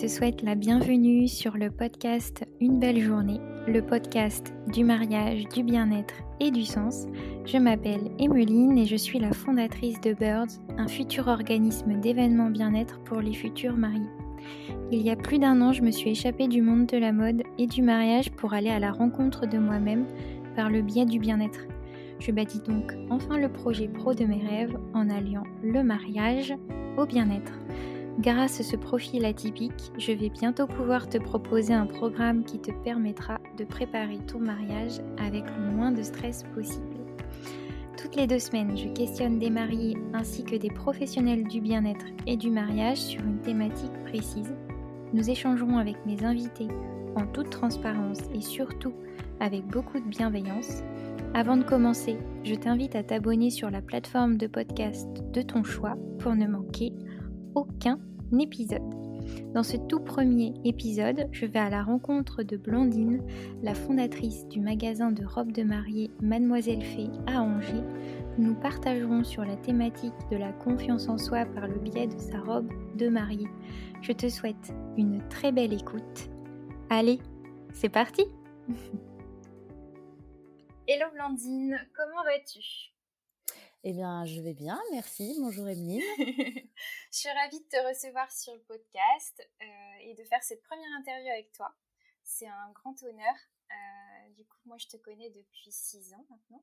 te souhaite la bienvenue sur le podcast Une belle journée, le podcast du mariage, du bien-être et du sens. Je m'appelle Emeline et je suis la fondatrice de Birds, un futur organisme d'événements bien-être pour les futurs mariés. Il y a plus d'un an, je me suis échappée du monde de la mode et du mariage pour aller à la rencontre de moi-même par le biais du bien-être. Je bâtis donc enfin le projet pro de mes rêves en alliant le mariage au bien-être. Grâce à ce profil atypique, je vais bientôt pouvoir te proposer un programme qui te permettra de préparer ton mariage avec le moins de stress possible. Toutes les deux semaines, je questionne des mariés ainsi que des professionnels du bien-être et du mariage sur une thématique précise. Nous échangerons avec mes invités en toute transparence et surtout avec beaucoup de bienveillance. Avant de commencer, je t'invite à t'abonner sur la plateforme de podcast de ton choix pour ne manquer aucun épisode. Dans ce tout premier épisode, je vais à la rencontre de Blandine, la fondatrice du magasin de robes de mariée Mademoiselle Fée à Angers. Nous partagerons sur la thématique de la confiance en soi par le biais de sa robe de mariée. Je te souhaite une très belle écoute. Allez, c'est parti Hello Blandine, comment vas-tu? Eh bien, je vais bien, merci. Bonjour Emeline. je suis ravie de te recevoir sur le podcast euh, et de faire cette première interview avec toi. C'est un grand honneur. Euh, du coup, moi, je te connais depuis six ans maintenant.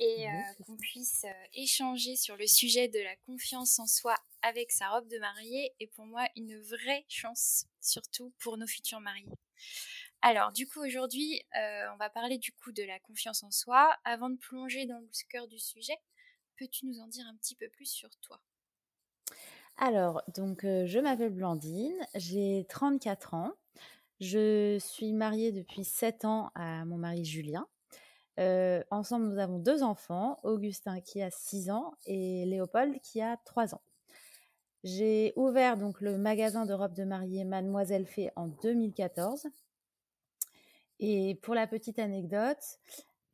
Et euh, qu'on puisse échanger sur le sujet de la confiance en soi avec sa robe de mariée est pour moi une vraie chance, surtout pour nos futurs mariés. Alors, du coup, aujourd'hui, on va parler du coup de la confiance en soi. Avant de plonger dans le cœur du sujet, Peux-tu nous en dire un petit peu plus sur toi? Alors, donc, euh, je m'appelle Blandine, j'ai 34 ans. Je suis mariée depuis 7 ans à mon mari Julien. Euh, ensemble, nous avons deux enfants, Augustin qui a 6 ans et Léopold qui a 3 ans. J'ai ouvert donc le magasin de robes de mariée Mademoiselle Fée en 2014. Et pour la petite anecdote,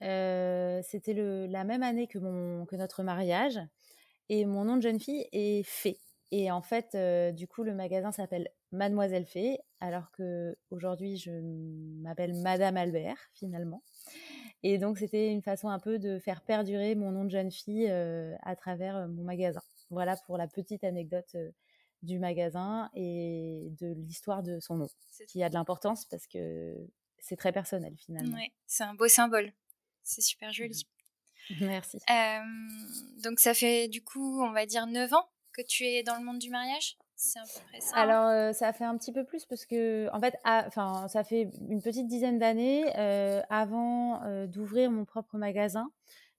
c'était la même année que, mon, que notre mariage. Et mon nom de jeune fille est Fée. Et en fait, du coup, le magasin s'appelle Mademoiselle Fée, alors que aujourd'hui, je m'appelle Madame Albert, finalement. Et donc, c'était une façon un peu de faire perdurer mon nom de jeune fille à travers mon magasin. Voilà pour la petite anecdote du magasin et de l'histoire de son nom, qui a de l'importance parce que c'est très personnel finalement. Oui, c'est un beau symbole. C'est super joli. Mmh. Merci. donc ça fait du coup, on va dire 9 ans que tu es dans le monde du mariage? C'est à peu près ça. Hein? Alors, ça fait un petit peu plus parce que, en fait, enfin, ça fait une petite dizaine d'années avant d'ouvrir mon propre magasin.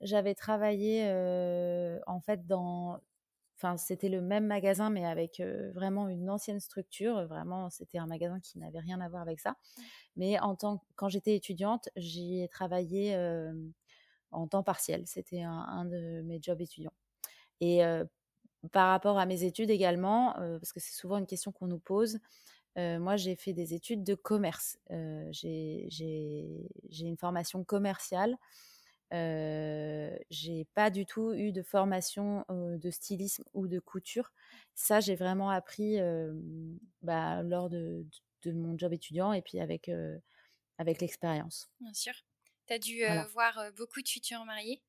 J'avais travaillé en fait dans Enfin, c'était le même magasin, mais avec vraiment une ancienne structure. Vraiment, c'était un magasin qui n'avait rien à voir avec ça. Mmh. Mais en tant, quand j'étais étudiante, j'y ai travaillé en temps partiel. C'était un, de mes jobs étudiants. Et par rapport à mes études également, parce que c'est souvent une question qu'on nous pose, moi, j'ai fait des études de commerce. j'ai une formation commerciale euh, j'ai pas du tout eu de formation de stylisme ou de couture. Ça, j'ai vraiment appris bah, lors de, de, mon job étudiant et puis avec, avec l'expérience. Bien sûr. Tu as dû voir beaucoup de futurs mariés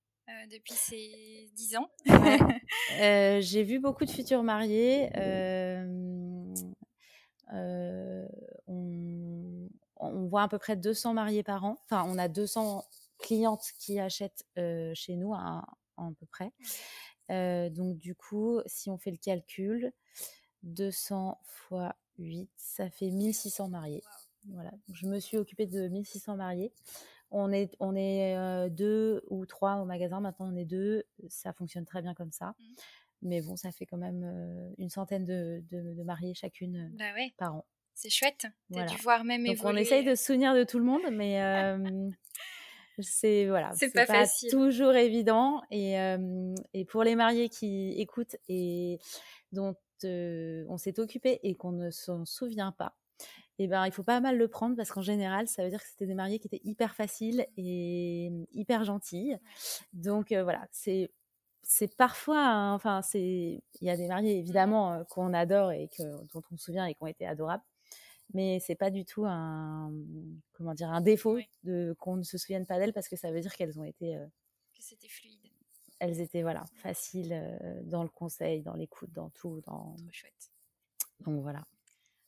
depuis ces dix ans. j'ai vu beaucoup de futurs mariés. On, on, voit à peu près 200 mariés par an. Enfin, on a 200 clientes qui achètent chez nous à, peu près. donc du coup, si on fait le calcul, 200 fois 8, ça fait 1600 mariés. Voilà, je me suis occupée de 1600 mariés. On est, on est deux ou trois au magasin, maintenant on est deux, ça fonctionne très bien comme ça. Mmh. Mais bon, ça fait quand même une centaine de, de, mariés chacune bah par an. C'est chouette. T'as dû voir même Donc on essaye de se souvenir de tout le monde, mais c'est voilà, c'est pas, toujours évident. Et, et, pour les mariés qui écoutent et dont on s'est occupé et qu'on ne s'en souvient pas, et eh ben il faut pas mal le prendre parce qu'en général, ça veut dire que c'était des mariés qui étaient hyper faciles et hyper gentils. Donc voilà, c'est c'est parfois, enfin c'est, il y a des mariés évidemment qu'on adore et que, dont on se souvient et qui ont été adorables. Mais c'est pas du tout un comment dire un défaut de qu'on ne se souvienne pas d'elles parce que ça veut dire qu'elles ont été que c'était fluide. Elles étaient voilà faciles dans le conseil, dans l'écoute, dans tout, dans. Trop chouette. Donc voilà.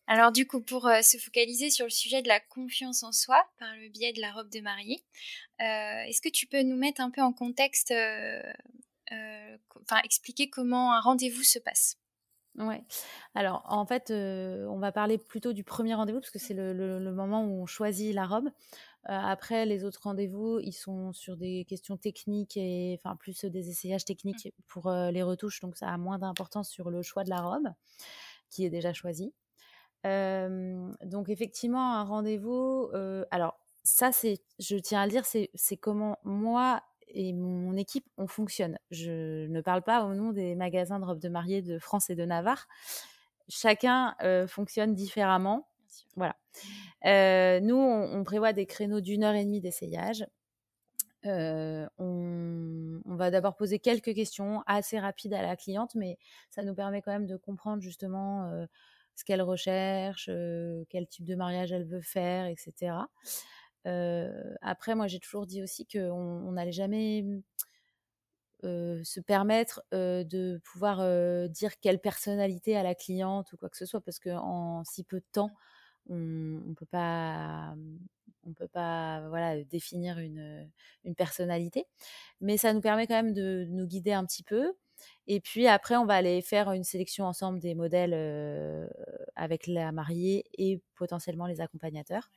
Alors du coup, pour se focaliser sur le sujet de la confiance en soi par le biais de la robe de mariée, est-ce que tu peux nous mettre un peu en contexte, enfin expliquer comment un rendez-vous se passe? Ouais. Alors, en fait, on va parler plutôt du premier rendez-vous parce que c'est le, moment où on choisit la robe. après, les autres rendez-vous, ils sont sur des questions techniques et enfin plus des essayages techniques mmh. pour les retouches, donc ça a moins d'importance sur le choix de la robe qui est déjà choisi. donc effectivement, un rendez-vous. alors ça, c'est, je tiens à le dire, c'est comment moi et mon équipe, on fonctionne. Je ne parle pas au nom des magasins de robes de mariée de France et de Navarre. Chacun fonctionne différemment. Voilà. nous, on, prévoit des créneaux d'une heure et demie d'essayage. on, on, va d'abord poser quelques questions assez rapides à la cliente, mais ça nous permet quand même de comprendre justement ce qu'elle recherche, quel type de mariage elle veut faire, etc après, moi, j'ai toujours dit aussi qu'on n'allait jamais se permettre de pouvoir dire quelle personnalité a la cliente ou quoi que ce soit, parce qu'en si peu de temps, on ne peut pas, on peut pas voilà, définir une, personnalité. Mais ça nous permet quand même de nous guider un petit peu. Et puis après, on va aller faire une sélection ensemble des modèles avec la mariée et potentiellement les accompagnateurs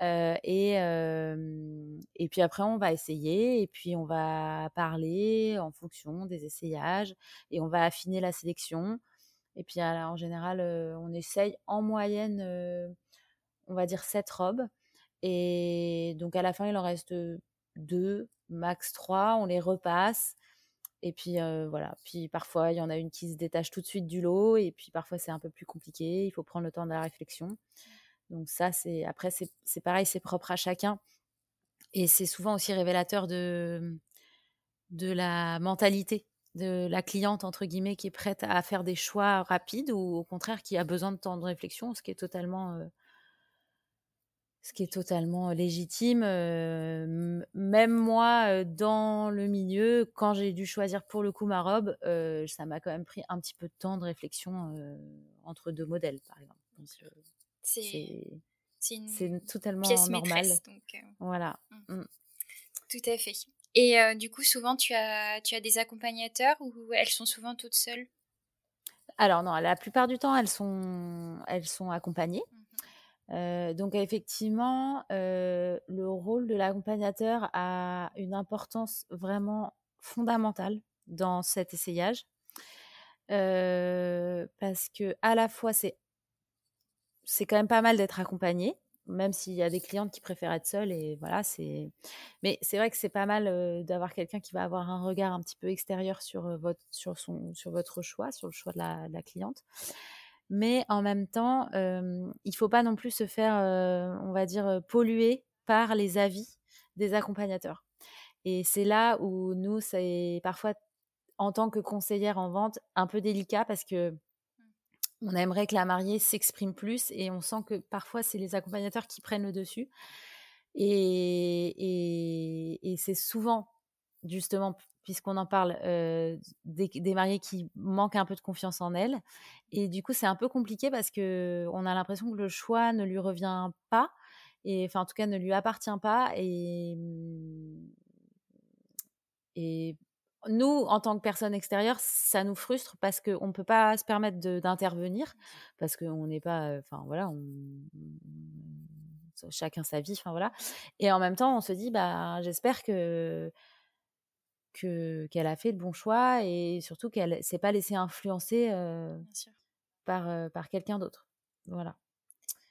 et, et puis après, on va essayer et puis on va parler en fonction des essayages et on va affiner la sélection. Et puis en général, on essaye en moyenne, on va dire, sept robes. Et donc à la fin, il en reste deux, max trois. On les repasse. Et puis voilà. Puis parfois, il y en a une qui se détache tout de suite du lot. Et puis parfois, c'est un peu plus compliqué. Il faut prendre le temps de la réflexion. Donc ça, c'est après, c'est pareil, c'est propre à chacun. Et c'est souvent aussi révélateur de, de la mentalité de la cliente, entre guillemets, qui est prête à faire des choix rapides ou au contraire qui a besoin de temps de réflexion, ce qui est totalement, ce qui est totalement légitime. même moi, dans le milieu, quand j'ai dû choisir pour le coup ma robe, ça m'a quand même pris un petit peu de temps de réflexion entre deux modèles, par exemple. C'est totalement normal. donc, euh, voilà. Mmh. Mmh. Tout à fait. Et euh, du coup, souvent, tu as, tu as des accompagnateurs ou elles sont souvent toutes seules? Alors non, la plupart du temps, elles sont, elles sont accompagnées. Mmh euh, donc effectivement, le rôle de l'accompagnateur a une importance vraiment fondamentale dans cet essayage. parce que à la fois c'est c'est quand même pas mal d'être accompagné, même s'il y a des clientes qui préfèrent être seules. Et voilà. Mais c'est vrai que c'est pas mal d'avoir quelqu'un qui va avoir un regard un petit peu extérieur sur votre, sur son, sur votre choix, sur le choix de la, cliente. Mais en même temps, il il faut pas non plus se faire, on va dire, polluer par les avis des accompagnateurs. Et c'est là où nous, c'est parfois, en tant que conseillère en vente, un peu délicat parce que on aimerait que la mariée s'exprime plus et on sent que parfois c'est les accompagnateurs qui prennent le dessus. Et, c'est souvent, justement, puisqu'on en parle, des, mariés qui manquent un peu de confiance en elles. Et du coup, c'est un peu compliqué parce que on a l'impression que le choix ne lui revient pas, et enfin, en tout cas, ne lui appartient pas. Et, mmh, et nous, en tant que personne extérieure, ça nous frustre parce qu'on ne peut pas se permettre d'intervenir, parce qu'on n'est pas, enfin voilà, on, chacun sa vie, enfin voilà. Et en même temps, on se dit, bah, j'espère que qu'elle a fait le bon choix et surtout qu'elle s'est pas laissée influencer par, par quelqu'un d'autre. Voilà.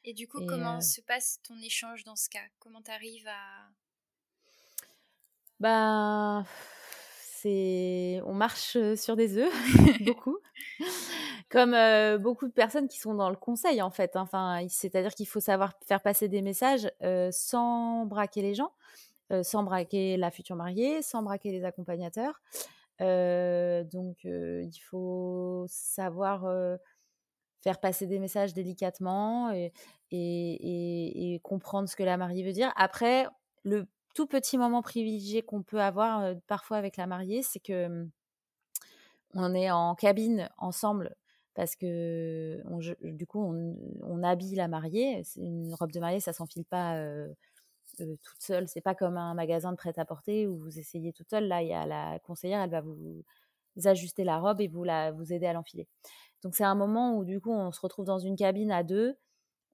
Et du coup, comment se passe ton échange dans ce cas? Comment tu arrives à... Bah on marche sur des œufs beaucoup. Comme beaucoup de personnes qui sont dans le conseil en fait enfin c'est-à-dire qu'il faut savoir faire passer des messages sans braquer les gens sans braquer la future mariée sans braquer les accompagnateurs. Donc il faut savoir faire passer des messages délicatement et, et, comprendre ce que la mariée veut dire. Après, le tout petit moment privilégié qu'on peut avoir parfois avec la mariée, c'est que mmh, on est en cabine ensemble parce que du coup, on, habille la mariée. Une robe de mariée, ça s'enfile pas toute seule. C'est pas comme un magasin de prêt-à-porter où vous essayez toute seule. Là, il y a la conseillère, elle va vous, ajuster la robe et vous, la, vous aider à l'enfiler. Donc, c'est un moment où, du coup, on se retrouve dans une cabine à deux.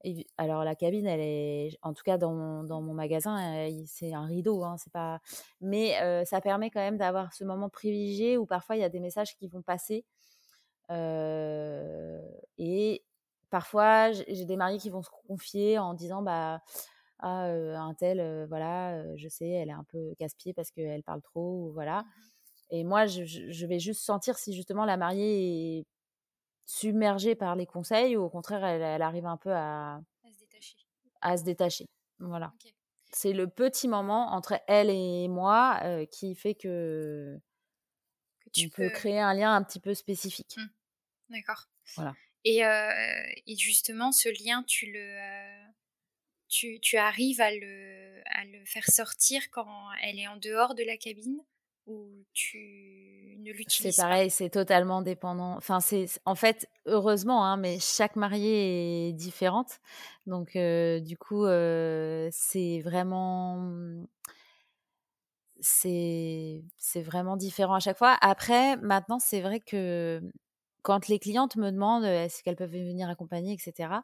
Et, alors, la cabine, elle est, en tout cas, dans mon, dans mon magasin, c'est un rideau. Hein, c'est pas... Mais ça permet quand même d'avoir ce moment privilégié où parfois, il y a des messages qui vont passer et parfois, j'ai des mariés qui vont se confier en disant bah ah, un tel, voilà, je sais, elle est un peu casse-pied parce qu'elle parle trop, ou voilà. Mmh et moi, je, vais juste sentir si justement la mariée est submergée par les conseils ou au contraire, elle, arrive un peu à, à se détacher. À se détacher. Voilà. C'est le petit moment entre elle et moi qui fait que, que tu peux... créer un lien un petit peu spécifique. Mmh. D'accord. Voilà. Et, et, justement, ce lien, tu le, tu, tu, arrives à le, à le faire sortir quand elle est en dehors de la cabine? Ou tu ne l'utilises C'est pareil, c'est totalement dépendant. Enfin, c'est en fait heureusement, hein, mais chaque mariée est différente. Donc, du coup, c'est vraiment c'est vraiment différent à chaque fois. Après, maintenant, c'est vrai que quand les clientes me demandent est-ce qu'elles peuvent venir accompagner, etc.,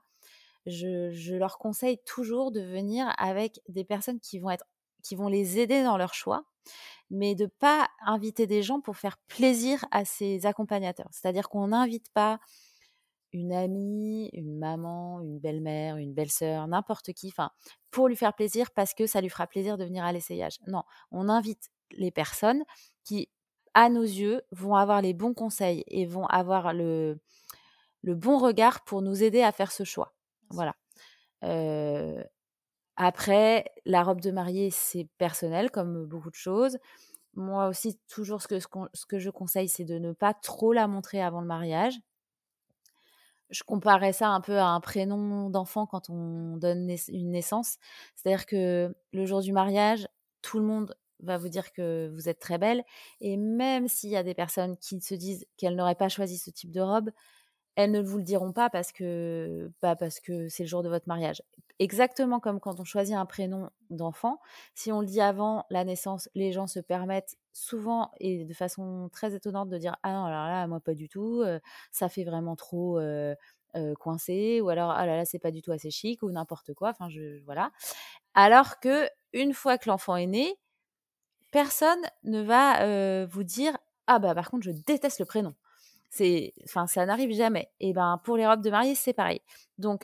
je, leur conseille toujours de venir avec des personnes qui vont, être, qui vont les aider dans leur choix, mais de pas inviter des gens pour faire plaisir à ces accompagnateurs. C'est-à-dire qu'on n'invite pas une amie, une maman, une belle-mère, une belle-sœur, n'importe qui, enfin, pour lui faire plaisir parce que ça lui fera plaisir de venir à l'essayage. Non, on invite les personnes qui à nos yeux, vont avoir les bons conseils et vont avoir le, le bon regard pour nous aider à faire ce choix. Voilà. Après, la robe de mariée, c'est personnel, comme beaucoup de choses. Moi aussi, toujours ce que, je conseille, c'est de ne pas trop la montrer avant le mariage. Je comparais ça un peu à un prénom d'enfant quand on donne une naissance. C'est-à-dire que le jour du mariage, tout le monde va vous dire que vous êtes très belle. Et même s'il y a des personnes qui se disent qu'elles n'auraient pas choisi ce type de robe, elles ne vous le diront pas parce que, bah parce que c'est le jour de votre mariage. Exactement comme quand on choisit un prénom d'enfant, si on le dit avant la naissance, les gens se permettent souvent et de façon très étonnante de dire ah non alors là moi pas du tout, ça fait vraiment trop coincé ou alors ah là là c'est pas du tout assez chic ou n'importe quoi. Enfin voilà. Alors que une fois que l'enfant est né, personne ne va vous dire ah bah par contre je déteste le prénom. Enfin ça n'arrive jamais. Et ben pour les robes de mariée c'est pareil. Donc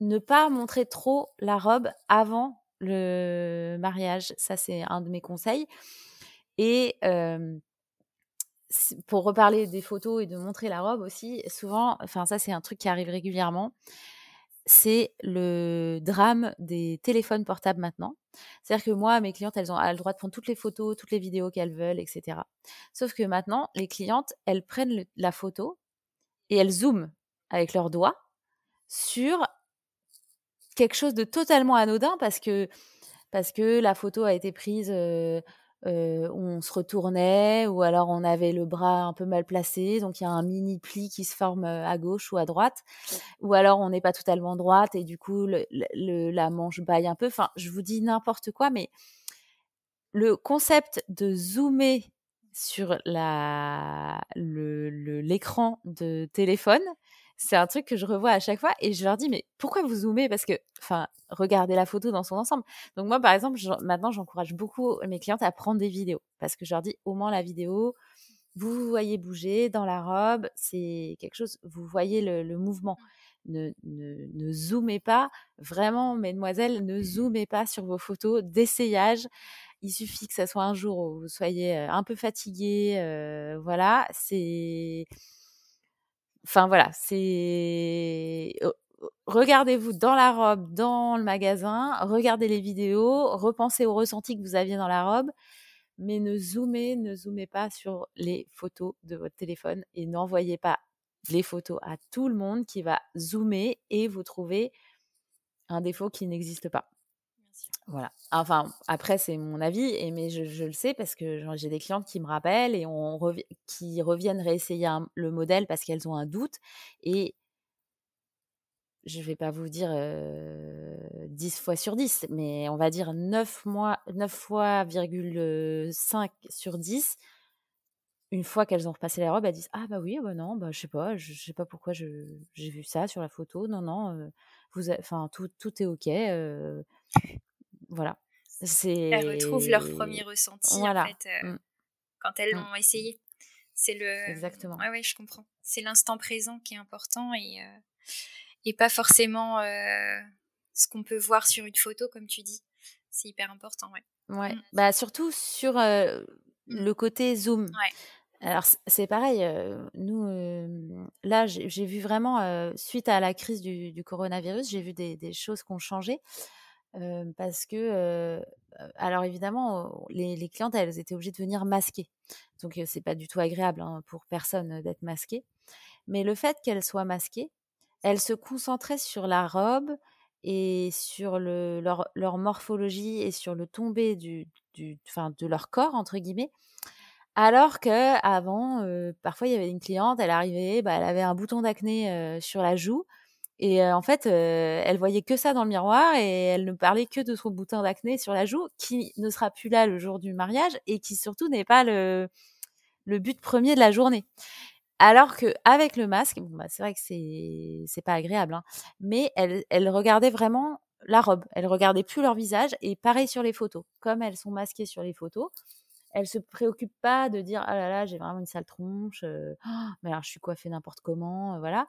ne pas montrer trop la robe avant le mariage, ça c'est un de mes conseils. Et pour reparler des photos et de montrer la robe aussi, souvent, enfin ça c'est un truc qui arrive régulièrement c'est le drame des téléphones portables maintenant. C'est-à-dire que moi, mes clientes, elles ont le droit de prendre toutes les photos, toutes les vidéos qu'elles veulent, etc. Sauf que maintenant, les clientes, elles prennent la photo et elles zooment avec leurs doigts sur quelque chose de totalement anodin parce que, parce que la photo a été prise on se retournait ou alors on avait le bras un peu mal placé, donc il y a un mini pli qui se forme à gauche ou à droite, ou alors on n'est pas totalement droite et du coup la manche baille un peu. Enfin, je vous dis n'importe quoi, mais le concept de zoomer sur l'écran de téléphone, c'est un truc que je revois à chaque fois et je leur dis mais pourquoi vous zoomez? Parce que enfin regardez la photo dans son ensemble. Donc moi par exemple maintenant j'encourage beaucoup mes clientes à prendre des vidéos parce que je leur dis au moins la vidéo vous, vous voyez bouger dans la robe, c'est quelque chose vous voyez le, mouvement. Ne, ne, ne, zoomez pas, vraiment, mesdemoiselles, ne zoomez pas sur vos photos d'essayage. Il suffit que ce soit un jour où vous soyez un peu fatigué, euh, voilà, c'est Enfin voilà, c'est regardez-vous dans la robe, dans le magasin, regardez les vidéos, repensez au ressenti que vous aviez dans la robe, mais ne zoomez, ne zoomez pas sur les photos de votre téléphone et n'envoyez pas les photos à tout le monde, qui va zoomer et vous trouver un défaut qui n'existe pas. Voilà. Enfin, après, c'est mon avis, et, mais je, le sais parce que j'ai des clientes qui me rappellent et on qui reviennent réessayer le modèle parce qu'elles ont un doute. Et je ne vais pas vous dire 10 fois sur 10, mais on va dire 9, mois, 9 fois, 5 sur 10. Une fois qu'elles ont repassé la robe, elles disent Ah bah oui, bah non, bah je sais pas, sais pas pourquoi j'ai vu ça sur la photo. Non, non, vous enfin tout, tout est ok voilà. Elles retrouvent leur premier ressenti en fait, euh, mmh. quand elles mmh. l'ont essayé. C'est le. Exactement. Ouais, ouais, je comprends. C'est l'instant présent qui est important et, euh, et pas forcément euh, ce qu'on peut voir sur une photo, comme tu dis. C'est hyper important, ouais. Ouais. Mmh. Bah, surtout sur le côté zoom. Ouais. Alors c'est pareil, nous, là j'ai vu vraiment, suite à la crise du, coronavirus, j'ai vu des, des choses qui ont changé parce que, alors évidemment, les, clientes, elles étaient obligées de venir masquer. Donc, c'est pas du tout agréable hein, pour personne d'être masquée. Mais le fait qu'elles soient masquées, elles se concentraient sur la robe et sur le, leur, morphologie et sur le tombé du, du, de leur corps, entre guillemets. Alors que avant, parfois, il y avait une cliente, elle arrivait, bah, elle avait un bouton d'acné sur la joue. Et en fait, elle voyait que ça dans le miroir et elle ne parlait que de son bouton d'acné sur la joue, qui ne sera plus là le jour du mariage et qui surtout n'est pas le, but premier de la journée. Alors que avec le masque, bah c'est vrai que c'est pas agréable, hein, mais elle, regardait vraiment la robe. Elle regardait plus leur visage et pareil sur les photos. Comme elles sont masquées sur les photos, elle se préoccupe pas de dire ah là là j'ai vraiment une sale tronche, oh, mais alors je suis coiffée n'importe comment, voilà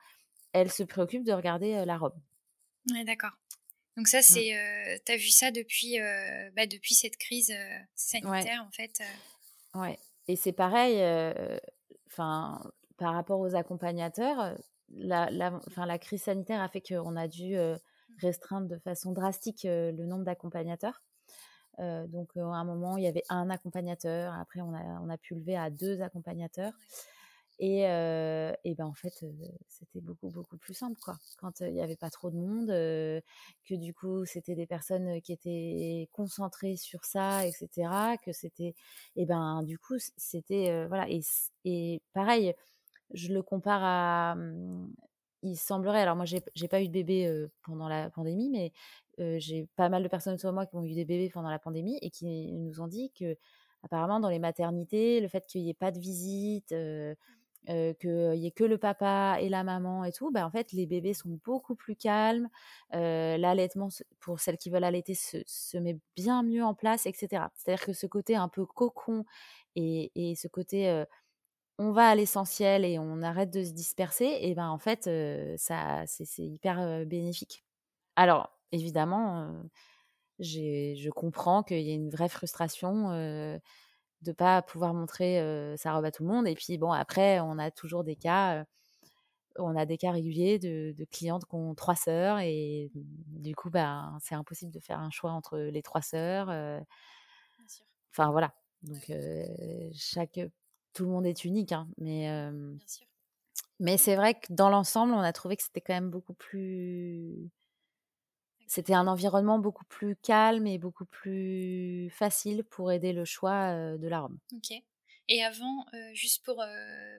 elle se préoccupe de regarder la robe. Ouais, d'accord. Donc ça, mmh. c'est, tu as vu ça depuis, bah, depuis cette crise sanitaire, en fait. Ouais. Et c'est pareil, enfin, par rapport aux accompagnateurs, la, la, la crise sanitaire a fait qu'on a dû mmh. restreindre de façon drastique le nombre d'accompagnateurs. donc, à un moment, il y avait un accompagnateur. Après, on a, on a pu lever à deux accompagnateurs. Et, et ben en fait, c'était beaucoup, beaucoup plus simple, quoi. Quand il n'y avait pas trop de monde, que du coup, c'était des personnes qui étaient concentrées sur ça, etc. Que c'était, et ben du coup, c'était, voilà. Et, et pareil, je le compare à, mmh, il semblerait, alors moi, j'ai pas eu de bébé pendant la pandémie, mais j'ai pas mal de personnes autour de moi qui ont eu des bébés pendant la pandémie et qui nous ont dit que, apparemment, dans les maternités, le fait qu'il n'y ait pas de visite, qu'il n'y ait que le papa et la maman et tout, bah, en fait, les bébés sont beaucoup plus calmes. L'allaitement, pour celles qui veulent allaiter, se, met bien mieux en place, etc. C'est-à-dire que ce côté un peu cocon et, ce côté on va à l'essentiel et on arrête de se disperser, et ben en fait, ça, c'est hyper bénéfique. Alors, évidemment, je comprends qu'il y ait une vraie frustration de pas pouvoir montrer sa robe à tout le monde. Et puis bon, après, on a toujours des cas, on a des cas réguliers de, clientes qui ont trois sœurs et du coup, bah, c'est impossible de faire un choix entre les trois sœurs. Enfin voilà. Donc chaque, tout le monde est unique, hein, mais mais c'est vrai que dans l'ensemble, on a trouvé que c'était quand même beaucoup plus c'était un environnement beaucoup plus calme et beaucoup plus facile pour aider le choix de la robe. Ok. Et avant, juste pour,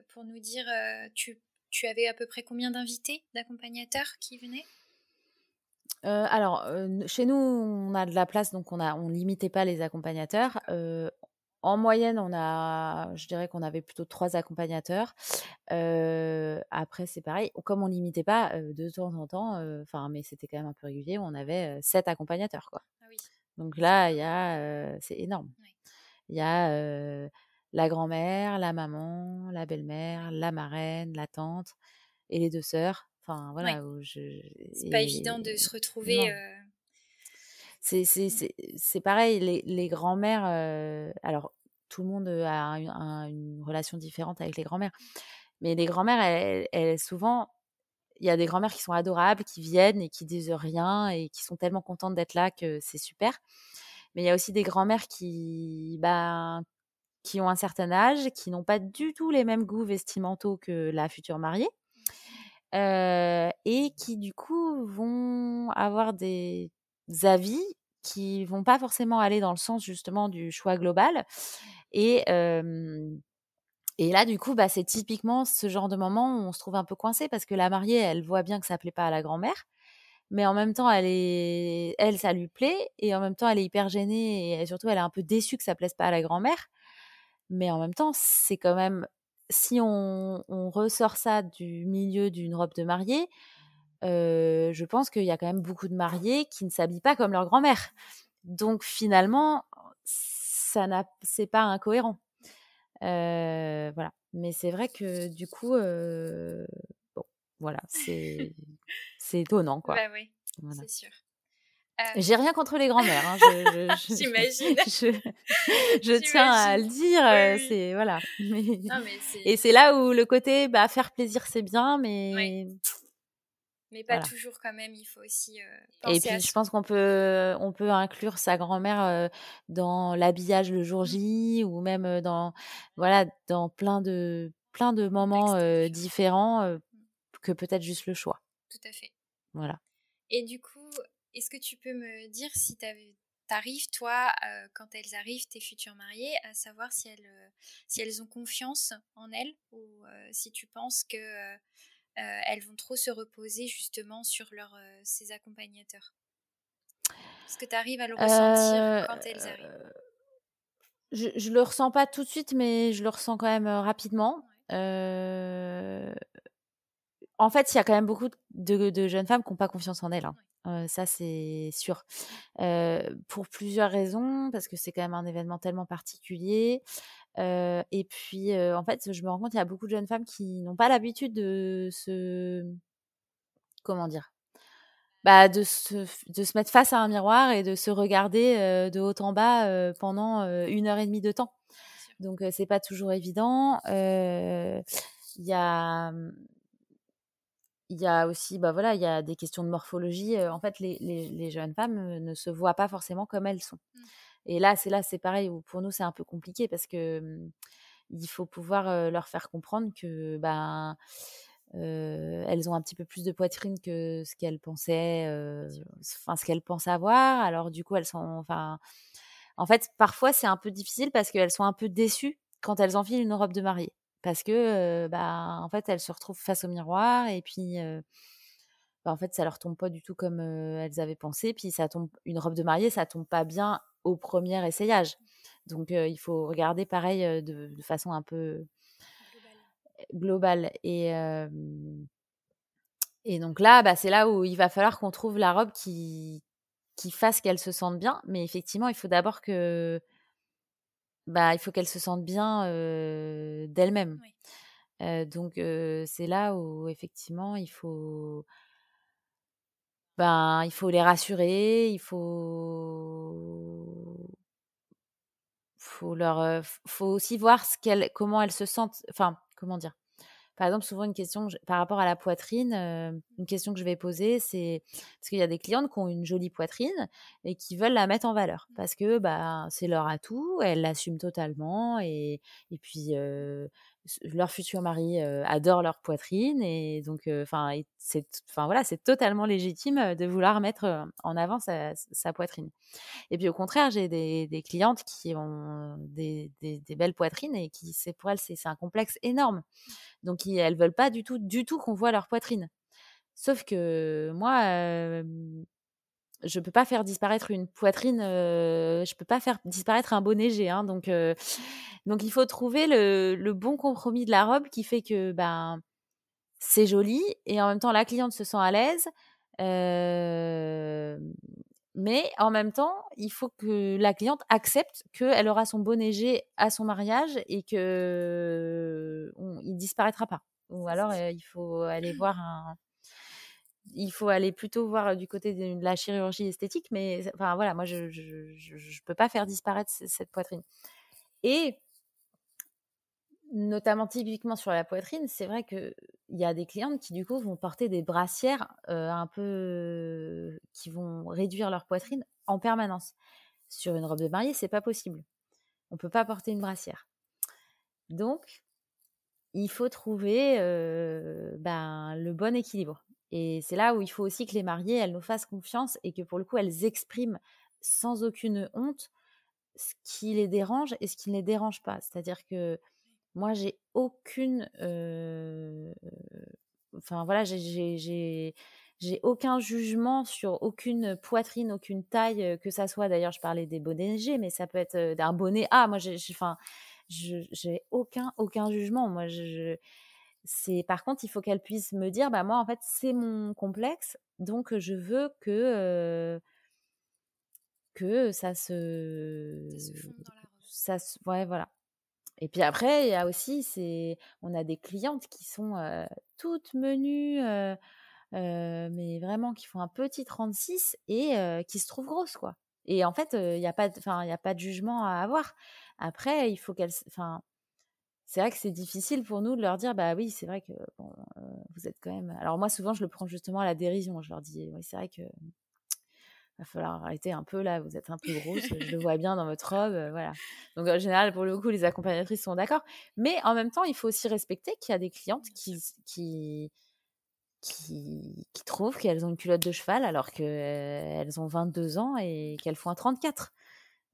pour nous dire, tu, tu, avais à peu près combien d'invités, d'accompagnateurs qui venaient? Alors, chez nous, on a de la place, donc on ne on limitait pas les accompagnateurs. En moyenne, on a, je dirais qu'on avait plutôt trois accompagnateurs. après, c'est pareil. Comme on limitait pas de temps en temps, enfin, mais c'était quand même un peu régulier, on avait sept accompagnateurs, quoi. Ah oui. Donc là, il y a, c'est énorme. Il y a la grand-mère, la maman, la belle-mère, la marraine, la tante et les deux sœurs. Enfin, voilà. C'est pas évident de se retrouver c'est pareil, les, les grands-mères, alors tout le monde a, une relation différente avec les grands-mères, mais les grands-mères, elles, souvent, il y a des grands-mères qui sont adorables, qui viennent et qui disent rien et qui sont tellement contentes d'être là que c'est super. Mais il y a aussi des grands-mères qui, ben, qui ont un certain âge, qui n'ont pas du tout les mêmes goûts vestimentaux que la future mariée. Mmh. et qui du coup vont avoir des avis qui vont pas forcément aller dans le sens justement du choix global. Et, et là, du coup, bah, c'est typiquement ce genre de moment où on se trouve un peu coincé parce que la mariée, elle voit bien que ça plaît pas à la grand-mère, mais en même temps, elle est, elle, ça lui plaît, et en même temps, elle est hyper gênée et surtout, elle est un peu déçue que ça plaise pas à la grand-mère. Mais en même temps, c'est quand même, si on, on, ressort ça du milieu d'une robe de mariée, euh, je pense qu'il y a quand même beaucoup de mariés qui ne s'habillent pas comme leur grand-mère. Donc finalement, ça n'a, c'est pas incohérent. Euh, voilà. Mais c'est vrai que du coup, euh, bon, voilà, c'est, c'est étonnant, quoi. Bah oui, c'est sûr. J'ai rien contre les grands-mères. Hein, J'imagine. Je, je, tiens à le dire. C'est voilà. Mais... Non, mais et c'est là où le côté bah, faire plaisir c'est bien, mais mais pas toujours quand même. Il faut aussi. et puis, je pense qu'on peut, on peut inclure sa grand-mère dans l'habillage le jour J ou même dans, voilà, dans plein de, plein de moments différents mmh. que peut-être juste le choix. Tout à fait. Voilà. Et du coup, est-ce que tu peux me dire si tu arrives, toi, quand elles arrivent, tes futures mariées, à savoir si elles, si elles ont confiance en elles ou si tu penses que euh, elles vont trop se reposer justement sur leur, euh, ces accompagnateurs Est-ce que tu arrives à le ressentir euh, quand elles arrivent? je, ne le ressens pas tout de suite, mais je le ressens quand même rapidement. En fait, il y a quand même beaucoup de, jeunes femmes qui n'ont pas confiance en elles. Hein. ça, c'est sûr. pour plusieurs raisons, parce que c'est quand même un événement tellement particulier et puis, en fait, je me rends compte qu'il y a beaucoup de jeunes femmes qui n'ont pas l'habitude de se. Comment dire? Bah, de, se, de se mettre face à un miroir et de se regarder de haut en bas pendant une heure et demie de temps. Donc, c'est pas toujours évident. Il y a. Mmh, il y a aussi, bah voilà, il y a des questions de morphologie. En fait, les, les, les jeunes femmes ne se voient pas forcément comme elles sont. Mmh. Et là, c'est là, c'est pareil. Où pour nous, c'est un peu compliqué parce que mmh, il faut pouvoir leur faire comprendre que ben elles ont un petit peu plus de poitrine que ce qu'elles pensaient, enfin ce qu'elles pensent avoir. Alors du coup, elles sont, enfin, en fait, parfois c'est un peu difficile parce qu'elles sont un peu déçues quand elles enfilent une robe de mariée, parce que bah en fait elles se retrouvent face au miroir et puis bah, en fait ça leur tombe pas du tout comme elles avaient pensé. Puis ça tombe une robe de mariée, ça tombe pas bien au premier essayage. Donc il faut regarder pareil de, façon un peu globale. Et, et donc là, bah, c'est là où il va falloir qu'on trouve la robe qui, qui fasse qu'elle se sente bien. Mais effectivement, il faut d'abord que bah, il faut qu'elle se sente bien d'elle-même. donc c'est là où effectivement il faut ben, il faut les rassurer, il faut faut leur faut aussi voir ce qu'elle comment elles se sentent enfin comment dire? Par exemple, souvent une question par rapport à la poitrine, une question que je vais poser, c'est parce qu'il y a des clientes qui ont une jolie poitrine et qui veulent la mettre en valeur parce que bah, c'est leur atout, elles l'assument totalement et, et puis leur futur mari adore leur poitrine et donc enfin c'est enfin voilà c'est totalement légitime de vouloir mettre en avant sa, poitrine. Et puis au contraire j'ai des, des, clientes qui ont des, des, belles poitrines et qui c'est pour elles c'est un complexe énorme. Donc elles veulent pas du tout du tout qu'on voit leur poitrine. Sauf que moi je peux pas faire disparaître une poitrine, euh, je peux pas faire disparaître un bonnet G. Hein, donc, euh, donc il faut trouver le, le, bon compromis de la robe qui fait que ben c'est joli et en même temps la cliente se sent à l'aise. Euh, mais en même temps, il faut que la cliente accepte qu'elle aura son bonnet G à son mariage et que on, il disparaîtra pas. Ou alors il faut aller voir un, il faut aller plutôt voir du côté de la chirurgie esthétique, mais enfin voilà, moi je ne peux pas faire disparaître cette poitrine. Et notamment typiquement sur la poitrine, c'est vrai qu'il y a des clientes qui du coup vont porter des brassières un peu qui vont réduire leur poitrine en permanence. Sur une robe de mariée, c'est pas possible. On peut pas porter une brassière. Donc, il faut trouver ben, le bon équilibre. Et c'est là où il faut aussi que les mariées, elles nous fassent confiance et que pour le coup, elles expriment sans aucune honte ce qui les dérange et ce qui ne les dérange pas. C'est-à-dire que moi, j'ai aucune. Enfin, voilà, j'ai aucun jugement sur aucune poitrine, aucune taille, que ça soit. D'ailleurs, je parlais des bonnets G, mais ça peut être d'un bonnet A. Moi, j'ai, enfin, aucun aucun jugement. Moi, je, c'est par contre, il faut qu'elle puisse me dire, bah moi, en fait, c'est mon complexe, donc je veux que que ça se, ça se, ouais, voilà. Et puis après, il y a aussi, c'est, on a des clientes qui sont toutes menues, mais vraiment qui font un petit 36 et qui se trouvent grosses, quoi. Et en fait, il n'y a pas, enfin, il y a pas de jugement à avoir. Après, il faut qu'elles, enfin, c'est vrai que c'est difficile pour nous de leur dire, bah oui, c'est vrai que vous êtes quand même. Alors moi, souvent, je le prends justement à la dérision. Je leur dis, oui, c'est vrai que va falloir arrêter un peu là, vous êtes un peu grosse, je le vois bien dans votre robe, voilà. Donc en général, pour le coup, les accompagnatrices sont d'accord. Mais en même temps, il faut aussi respecter qu'il y a des clientes qui, qui, qui, trouvent qu'elles ont une culotte de cheval alors qu'elles ont 22 ans et qu'elles font un 34.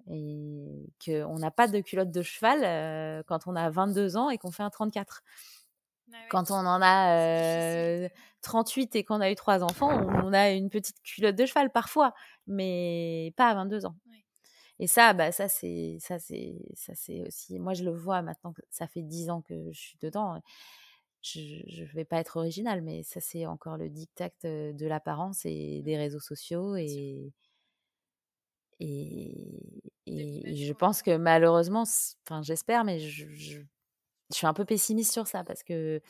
Et qu'on n'a pas de culotte de cheval quand on a 22 ans et qu'on fait un 34. Bah Quand on en a 38 et qu'on a eu trois enfants, on, a une petite culotte de cheval parfois, mais pas à 22 ans. Et ça, bah ça c'est ça c'est ça c'est aussi. Moi je le vois maintenant que ça fait 10 ans que je suis dedans. Je ne vais pas être originale, mais ça c'est encore le diktat de l'apparence et des réseaux sociaux et et, et, je pense que malheureusement, enfin j'espère, mais je je suis un peu pessimiste sur ça parce que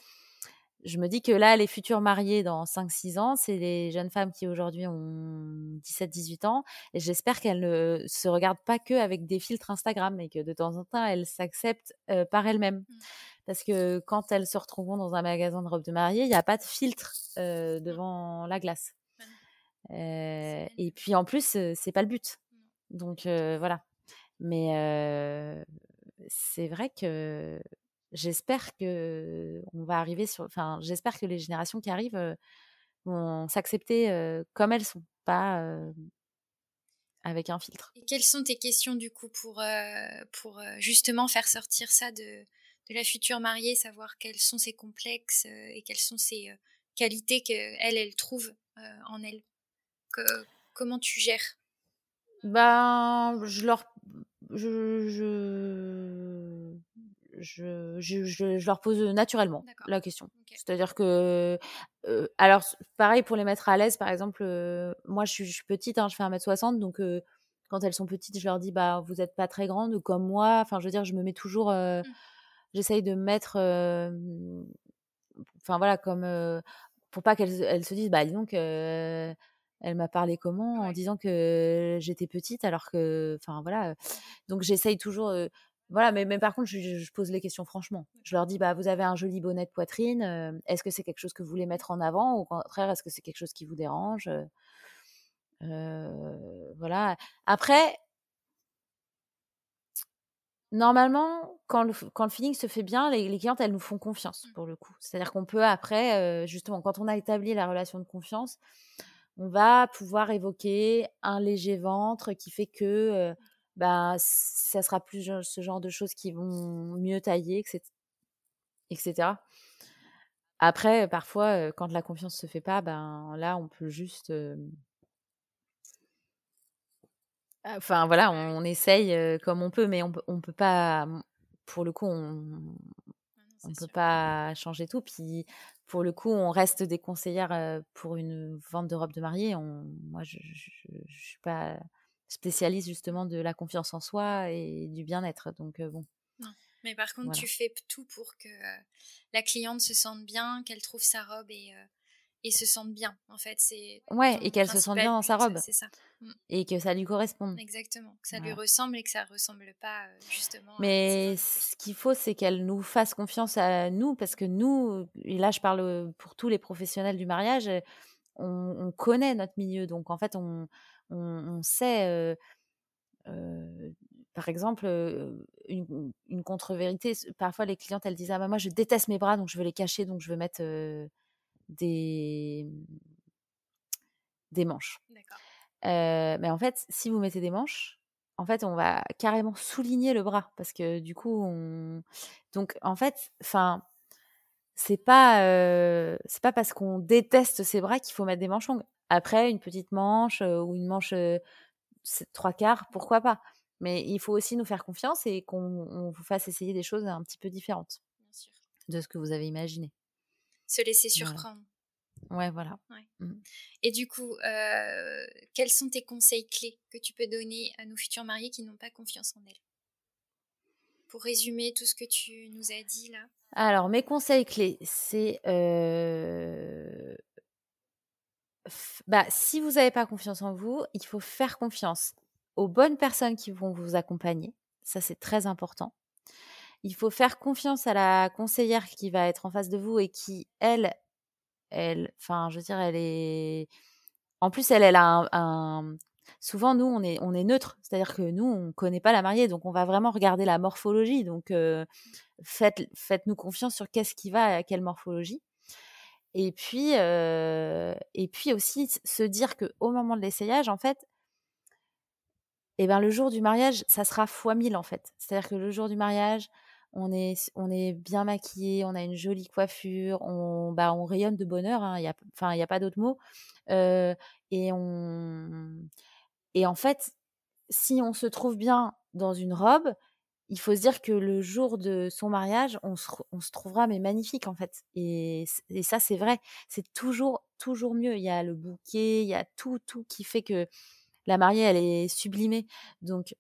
je me dis que là, les futurs mariés dans 5-6 ans, c'est les jeunes femmes qui aujourd'hui ont 17-18 ans. Et j'espère qu'elles ne se regardent pas que avec des filtres Instagram, mais que de temps en temps, elles s'acceptent par elles-mêmes. Mmh. Parce que quand elles se retrouveront dans un magasin de robes de mariée, il n'y a pas de filtre devant la glace. et puis en plus, c'est pas le but. Donc voilà. Mais c'est vrai que j'espère que on va arriver sur, enfin, j'espère que les générations qui arrivent vont s'accepter comme elles sont, pas avec un filtre. Et quelles sont tes questions du coup pour, pour justement faire sortir ça de, de la future mariée, savoir quels sont ses complexes et quelles sont ses qualités qu'elle, elle trouve en elle? Que, Comment tu gères? Ben, je leur, je, je je, je, leur pose naturellement la question. C'est-à-dire que, alors, pareil pour les mettre à l'aise, par exemple, moi je suis, petite, hein, je fais 1m60, donc quand elles sont petites, je leur dis, bah, vous n'êtes pas très grande comme moi. Enfin, je veux dire, je me mets toujours, mmh. j'essaye de mettre, enfin voilà, comme, pour pas qu'elles se disent, bah, dis donc, elle m'a parlé comment en disant que j'étais petite alors que enfin voilà donc j'essaye toujours voilà, mais, mais par contre, je, pose les questions franchement. Je leur dis, bah, vous avez un joli bonnet de poitrine. Euh, est-ce que c'est quelque chose que vous voulez mettre en avant ou au contraire, est-ce que c'est quelque chose qui vous dérange euh, Voilà. Après, normalement, quand le, quand le feeling se fait bien, les, clientes, elles nous font confiance mmh. pour le coup. C'est-à-dire qu'on peut après, euh, justement, quand on a établi la relation de confiance, on va pouvoir évoquer un léger ventre qui fait que bah, ça sera plus ce genre de choses qui vont mieux tailler, etc. Après, parfois, quand la confiance se fait pas, ben là, on peut juste. Enfin, voilà, on, essaye comme on peut, mais on, on peut pas. Pour le coup, on ne peut pas changer tout. Puis, pour le coup, on reste des conseillères pour une vente de robe de mariée. On, moi, je ne suis pas spécialiste justement de la confiance en soi et du bien-être. Donc bon. Mais par contre, tu fais tout pour que la cliente se sente bien, qu'elle trouve sa robe et, et se sente bien. En fait, c'est. Ouais, et qu'elle se sente bien dans sa robe. C'est ça. Mmh. Et que ça lui corresponde. Exactement. Que ça lui ressemble et que ça ressemble pas justement. Mais ce qu'il faut, c'est qu'elle nous fasse confiance à nous parce que nous, et là je parle pour tous les professionnels du mariage, on connaît notre milieu. Donc en fait, on, on, sait, par exemple, une, une contre-vérité, parfois les clientes, elles disent, ah bah moi je déteste mes bras, donc je veux les cacher, donc je veux mettre des, des manches. mais en fait, si vous mettez des manches, en fait, on va carrément souligner le bras parce que du coup, on. Donc, en fait, enfin, c'est pas, c'est pas parce qu'on déteste ses bras qu'il faut mettre des manches longues. Après, une petite manche ou une manche trois quarts, pourquoi pas. Mais il faut aussi nous faire confiance et qu'on vous fasse essayer des choses un petit peu différentes de ce que vous avez imaginé. Se laisser surprendre. Ouais, voilà. Mmh. Et du coup, quels sont tes conseils clés que tu peux donner à nos futurs mariés qui n'ont pas confiance en elles? Pour résumer tout ce que tu nous as dit là. Alors, mes conseils clés, c'est bah, si vous n'avez pas confiance en vous, il faut faire confiance aux bonnes personnes qui vont vous accompagner. Ça, c'est très important. Il faut faire confiance à la conseillère qui va être en face de vous et qui, elle, elle, enfin, je veux dire, elle est. En plus, elle, elle a un. Souvent, nous, on est, on est neutre. C'est-à-dire que nous, on ne connaît pas la mariée. Donc, on va vraiment regarder la morphologie. Donc, faites, faites-nous confiance sur qu'est-ce qui va à quelle morphologie. Et puis, et puis aussi se dire qu'au moment de l'essayage, en fait, eh ben, le jour du mariage, ça sera fois mille en fait. C'est-à-dire que le jour du mariage, on est, on est bien maquillé, on a une jolie coiffure, on, bah, on rayonne de bonheur, hein, y a, enfin, il n'y a pas d'autre mot. et, on, et en fait, si on se trouve bien dans une robe, il faut se dire que le jour de son mariage, on se, on se trouvera mais magnifique en fait. Et, et ça, c'est vrai. C'est toujours, toujours mieux. Il y a le bouquet, il y a tout, tout qui fait que la mariée, elle est sublimée. Donc,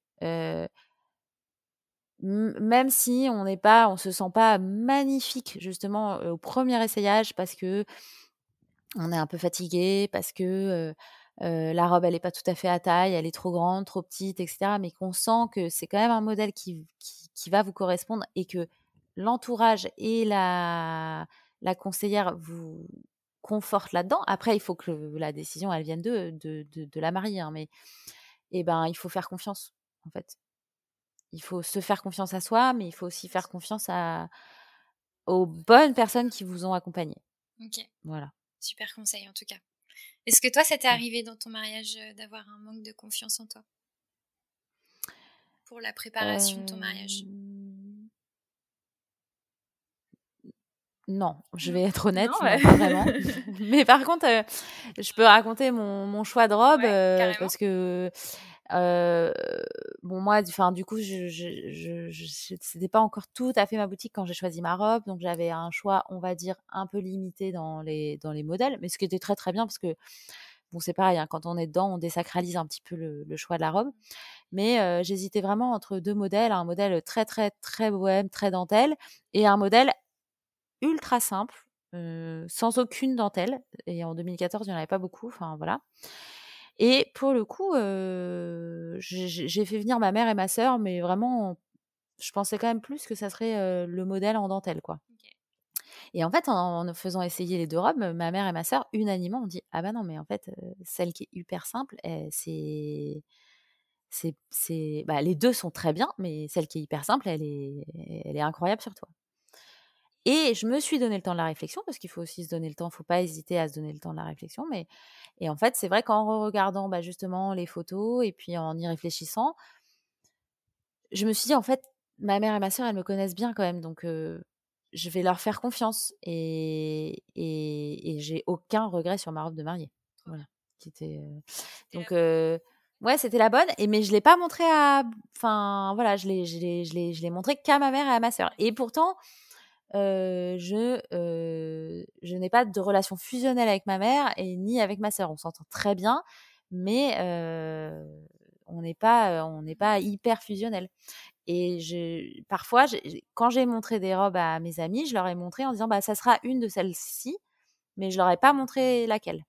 même si on n'est pas, on se sent pas magnifique justement au premier essayage parce que on est un peu fatigué, parce que la robe elle est pas tout à fait à taille, elle est trop grande, trop petite, etc. Mais qu'on sent que c'est quand même un modèle qui, qui, va vous correspondre et que l'entourage et la, la conseillère vous confortent là-dedans. Après, il faut que la décision elle vienne de, de, de, la mariée, hein, mais eh ben il faut faire confiance en fait il faut se faire confiance à soi, mais il faut aussi faire confiance à, aux bonnes personnes qui vous ont accompagné. Ok. Voilà. Super conseil en tout cas. Est-ce que toi, ça t'est arrivé dans ton mariage d'avoir un manque de confiance en toi? Pour la préparation de ton mariage? Non, je vais être honnête, vraiment. Mais par contre, euh, je peux raconter mon, mon choix de robe euh, parce que bon moi, enfin du coup, je, je, c'était pas encore tout à fait ma boutique quand j'ai choisi ma robe, donc j'avais un choix, on va dire, un peu limité dans les dans les modèles, mais ce qui était très très bien parce que bon c'est pareil, hein, quand on est dedans, on désacralise un petit peu le, choix de la robe, mais j'hésitais vraiment entre deux modèles, un modèle très très très bohème, très dentelle, et un modèle ultra simple, sans aucune dentelle. Et en 2014, il n'y en avait pas beaucoup. Enfin voilà. Et pour le coup, j'ai fait venir ma mère et ma sœur, mais vraiment, je pensais quand même plus que ça serait le modèle en dentelle, quoi. Et en fait, en, faisant essayer les deux robes, ma mère et ma sœur, unanimement, ont dit Ah bah non, mais en fait, celle qui est hyper simple, eh, c'est. C'est, bah, les deux sont très bien, mais celle qui est hyper simple, elle est, elle est incroyable sur toi. Et je me suis donné le temps de la réflexion, parce qu'il faut aussi se donner le temps, il ne faut pas hésiter à se donner le temps de la réflexion. Mais... Et en fait, c'est vrai qu'en regardant bah, justement les photos et puis en y réfléchissant, je me suis dit, en fait, ma mère et ma sœur, elles me connaissent bien quand même, donc je vais leur faire confiance. Et, et, j'ai aucun regret sur ma robe de mariée. Voilà. Donc, ouais, c'était la bonne, et, mais je ne l'ai pas montré à. Enfin, voilà, je l'ai, je l'ai, je l'ai, je l'ai montré qu'à ma mère et à ma sœur. Et pourtant, je, je n'ai pas de relation fusionnelle avec ma mère et ni avec ma sœur. On s'entend très bien, mais on n'est pas, on n'est pas hyper fusionnel. Et je, parfois, quand j'ai montré des robes à mes amis, je leur ai montré en disant bah ça sera une de celles-ci, mais je leur ai pas montré laquelle.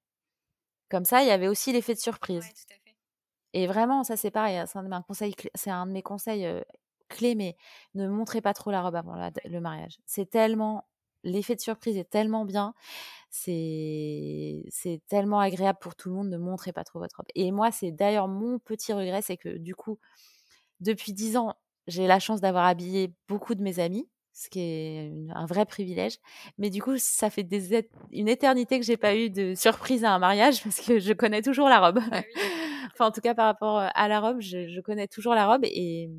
Comme ça, il y avait aussi l'effet de surprise. Et vraiment, ça c'est pareil, c'est un conseils, c'est un de mes conseils clé, mais ne montrez pas trop la robe avant le mariage. C'est tellement, l'effet de surprise est tellement bien, c'est c'est tellement agréable pour tout le monde. Ne montrez pas trop votre robe. Et moi, c'est d'ailleurs mon petit regret, c'est que du coup, depuis dix ans, j'ai la chance d'avoir habillé beaucoup de mes amis, ce qui est un vrai privilège. Mais du coup, ça fait des une éternité que j'ai pas eu de surprise à un mariage parce que je connais toujours la robe. Ah enfin, en tout cas, par rapport à la robe, je, connais toujours la robe et,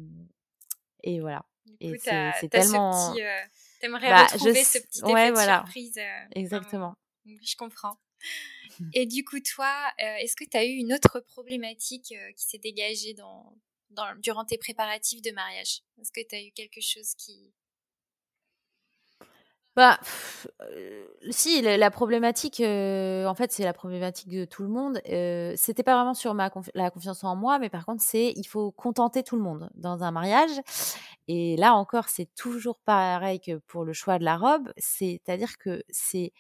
et voilà. et c'est tellement. Ce euh, T'aimerais bah, retrouver ce petit effet de surprise. Euh, Exactement. je comprends. Et du coup, toi, euh, est-ce que tu as eu une autre problématique qui s'est dégagée dans, durant tes préparatifs de mariage? Est-ce que tu as eu quelque chose qui... Bah, si, la, problématique, en fait, c'est la problématique de tout le monde. C'était pas vraiment sur ma la confiance en moi, mais par contre, c'est il faut contenter tout le monde dans un mariage. Et là encore, c'est toujours pareil que pour le choix de la robe. C'est-à-dire que c'est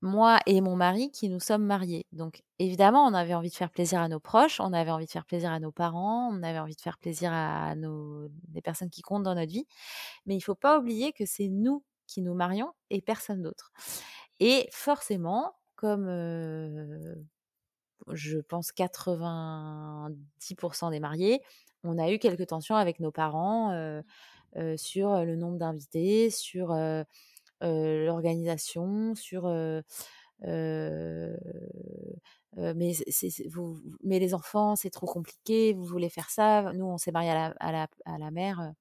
moi et mon mari qui nous sommes mariés. Donc évidemment, on avait envie de faire plaisir à nos proches, on avait envie de faire plaisir à nos parents, on avait envie de faire plaisir à nos des personnes qui comptent dans notre vie. Mais il faut pas oublier que c'est nous qui nous marions et personne d'autre. Et forcément, comme je pense 90% des mariés, on a eu quelques tensions avec nos parents sur le nombre d'invités, sur l'organisation, sur mais, vous, mais les enfants, c'est trop compliqué, vous voulez faire ça. Nous, on s'est mariés à la, à, mer,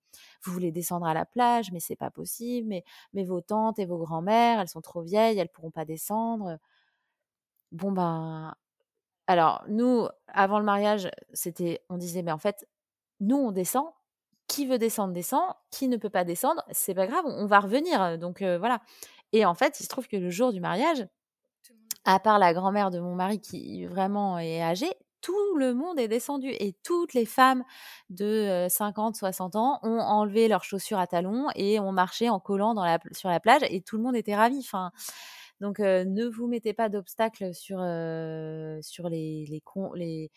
vous voulez descendre à la plage, mais c'est pas possible. Mais, mais vos tantes et vos grands-mères, elles sont trop vieilles, elles pourront pas descendre. Bon, ben. Alors, nous, avant le mariage, c'était, on disait, mais en fait, nous, on descend. Qui veut descendre, descend. Qui ne peut pas descendre, c'est pas grave, on va revenir. Donc, voilà. Et en fait, il se trouve que le jour du mariage, à part la grand-mère de mon mari qui vraiment est âgée, tout le monde est descendu et toutes les femmes de 50, 60 ans ont enlevé leurs chaussures à talons et ont marché en collant dans la, sur la plage et tout le monde était ravi. Enfin, donc ne vous mettez pas d'obstacles sur sur les les, les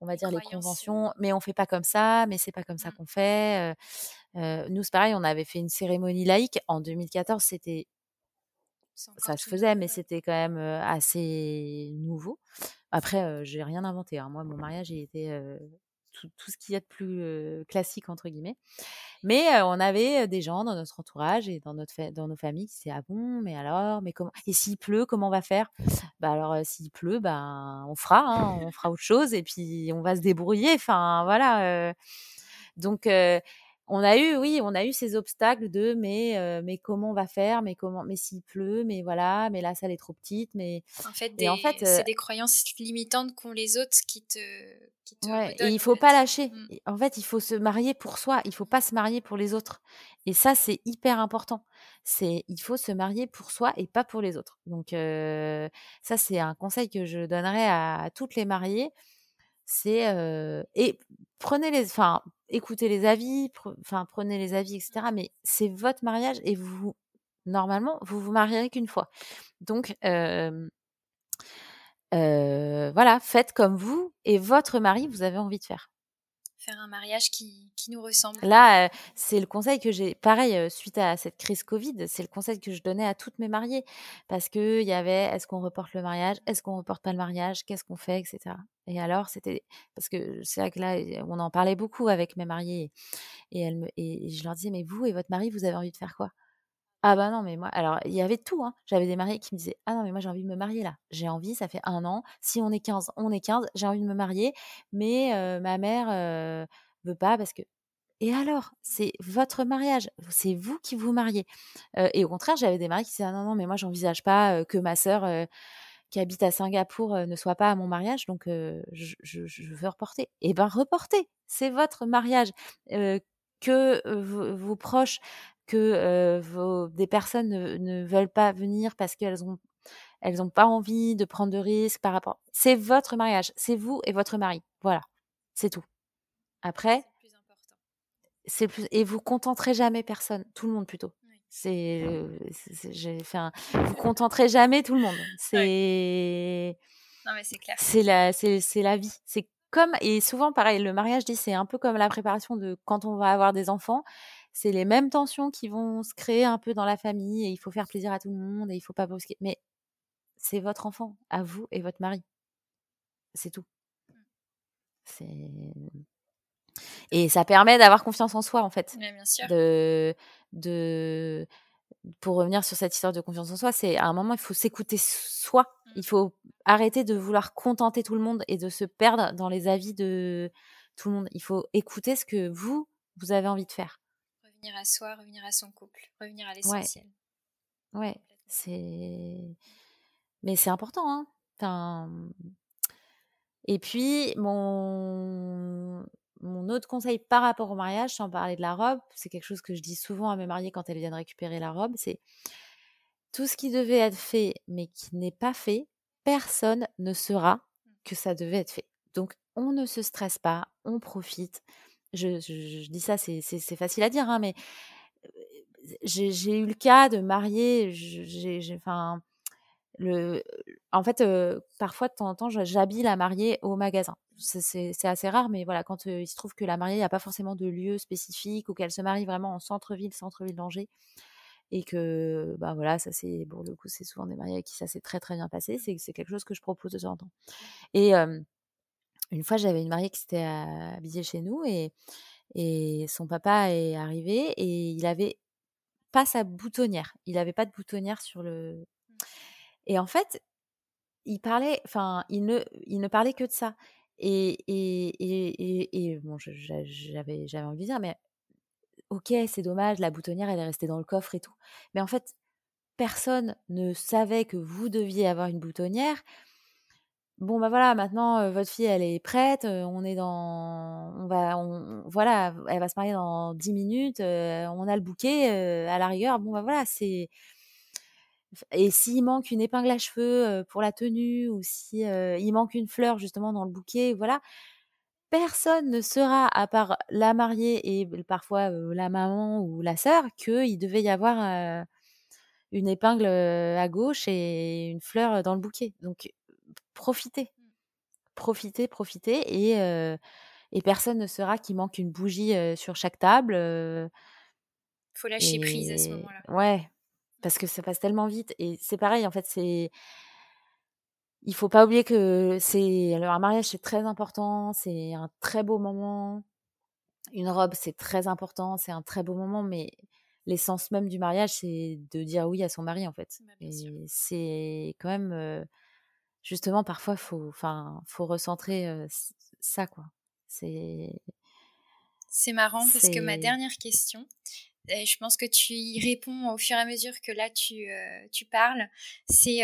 on va dire les conventions, mais on fait pas comme ça, mais c'est pas comme ça mmh. qu'on fait. nous c'est pareil, on avait fait une cérémonie laïque en 2014, c'était ça se faisait, mais c'était quand même assez nouveau. Après, j'ai rien inventé. Hein. Moi, mon mariage, il était tout, ce qu'il y a de plus classique entre guillemets. Mais on avait des gens dans notre entourage et dans notre dans nos familles qui disaient ah bon, mais alors, mais comment Et s'il pleut, comment on va faire? Bah alors, s'il pleut, ben on fera, hein, on fera autre chose et puis on va se débrouiller. Enfin voilà. donc on a eu, oui, on a eu ces obstacles de mais, mais comment on va faire, mais comment, mais s'il pleut, mais voilà, mais la salle est trop petite, mais en fait, en fait, c'est des croyances limitantes qu'ont les autres qui te, qui te ouais, et il faut pas lâcher. Mmh. En fait, il faut se marier pour soi, il faut pas se marier pour les autres. Et ça, c'est hyper important. C'est, il faut se marier pour soi et pas pour les autres. Donc ça, c'est un conseil que je donnerais à, toutes les mariées. C'est et prenez les, enfin écoutez les avis, enfin prenez les avis, etc. Mais c'est votre mariage et vous, normalement, vous vous marierez qu'une fois. Donc voilà, faites comme vous et votre mari vous avez envie de faire faire un mariage qui, qui nous ressemble. Là, c'est le conseil que j'ai, pareil, suite à cette crise Covid, c'est le conseil que je donnais à toutes mes mariées. Parce qu'il y avait, est-ce qu'on reporte le mariage? Est-ce qu'on reporte pas le mariage? Qu'est-ce qu'on fait? Etc. Et alors, c'était, parce que c'est vrai que là, on en parlait beaucoup avec mes mariées. Et, et je leur disais, mais vous et votre mari, vous avez envie de faire quoi? Ah bah non, mais moi, alors il y avait tout. Hein. J'avais des mariés qui me disaient Ah non, mais moi j'ai envie de me marier là. J'ai envie, ça fait un an. Si on est 15, on est 15, j'ai envie de me marier. Mais ma mère veut pas parce que. Et alors, c'est votre mariage, c'est vous qui vous mariez. et au contraire, j'avais des mariés qui disaient ah non, non, mais moi j'envisage pas que ma sœur qui habite à Singapour ne soit pas à mon mariage, donc je, je, veux reporter. Eh ben reportez, c'est votre mariage. que vos proches que vos, des personnes ne, veulent pas venir parce qu'elles ont elles n'ont pas envie de prendre de risques par rapport. C'est votre mariage, c'est vous et votre mari. Voilà, c'est tout. Après, c'est plus et vous contenterez jamais personne, tout le monde plutôt. C'est, j'ai fait un, vous contenterez jamais tout le monde. C'est, non mais c'est clair. C'est la, c'est, c'est la vie. C'est comme et souvent pareil, le mariage dit c'est un peu comme la préparation de quand on va avoir des enfants c'est les mêmes tensions qui vont se créer un peu dans la famille et il faut faire plaisir à tout le monde et il faut pas brusquer. Mais c'est votre enfant, à vous et votre mari. C'est tout. C'est Et ça permet d'avoir confiance en soi, en fait. Ouais, bien sûr. De, de, pour revenir sur cette histoire de confiance en soi, c'est à un moment, il faut s'écouter soi. Mmh. Il faut arrêter de vouloir contenter tout le monde et de se perdre dans les avis de tout le monde. Il faut écouter ce que vous, vous avez envie de faire. Revenir à soi, revenir à son couple, revenir à l'essentiel. Ouais, c'est. Mais c'est important, hein. Enfin... Et puis, mon... mon autre conseil par rapport au mariage, sans parler de la robe, c'est quelque chose que je dis souvent à mes mariées quand elles viennent récupérer la robe, c'est tout ce qui devait être fait, mais qui n'est pas fait, personne ne saura que ça devait être fait. Donc, on ne se stresse pas, on profite. Je, dis ça, c'est facile à dire, hein, mais j'ai eu le cas de marier, enfin, en fait, parfois de temps en temps, j'habille la mariée au magasin. C'est assez rare, mais voilà, quand il se trouve que la mariée n'a pas forcément de lieu spécifique ou qu'elle se marie vraiment en centre-ville, centre-ville d'Angers, et que, bah voilà, ça c'est, pour le coup, c'est souvent des mariés avec qui ça s'est très très bien passé, c'est quelque chose que je propose de temps en temps. Et une fois, j'avais une mariée qui s'était habillée chez nous et, et son papa est arrivé et il avait pas sa boutonnière. Il avait pas de boutonnière sur le. Mmh. Et en fait, il parlait, enfin, il ne, il ne parlait que de ça. Et, et, et, et bon, j'avais, j'avais envie de dire, mais ok, c'est dommage, la boutonnière, elle est restée dans le coffre et tout. Mais en fait, personne ne savait que vous deviez avoir une boutonnière bon bah voilà maintenant votre fille elle est prête on est dans on va voilà elle va se marier dans 10 minutes on a le bouquet à la rigueur. Bon bah voilà c'est et s'il manque une épingle à cheveux pour la tenue ou si il manque une fleur justement dans le bouquet voilà personne ne sera à part la mariée et parfois la maman ou la sœur qu'il devait y avoir une épingle à gauche et une fleur dans le bouquet. Donc profitez. Mmh. Profitez, profitez. Et, et personne ne saura qu'il manque une bougie sur chaque table. Faut lâcher prise à ce moment-là. Ouais, parce que ça passe tellement vite. Et c'est pareil, en fait, c'est. Il faut pas oublier que c'est alors un mariage c'est très important, c'est un très beau moment. Une robe c'est très important, c'est un très beau moment, mais l'essence même du mariage c'est de dire oui à son mari en fait. Bah, et c'est quand même justement, parfois, faut, enfin, faut recentrer ça, quoi. C'est. C'est marrant parce que ma dernière question, et je pense que tu y réponds au fur et à mesure que là tu, tu parles, c'est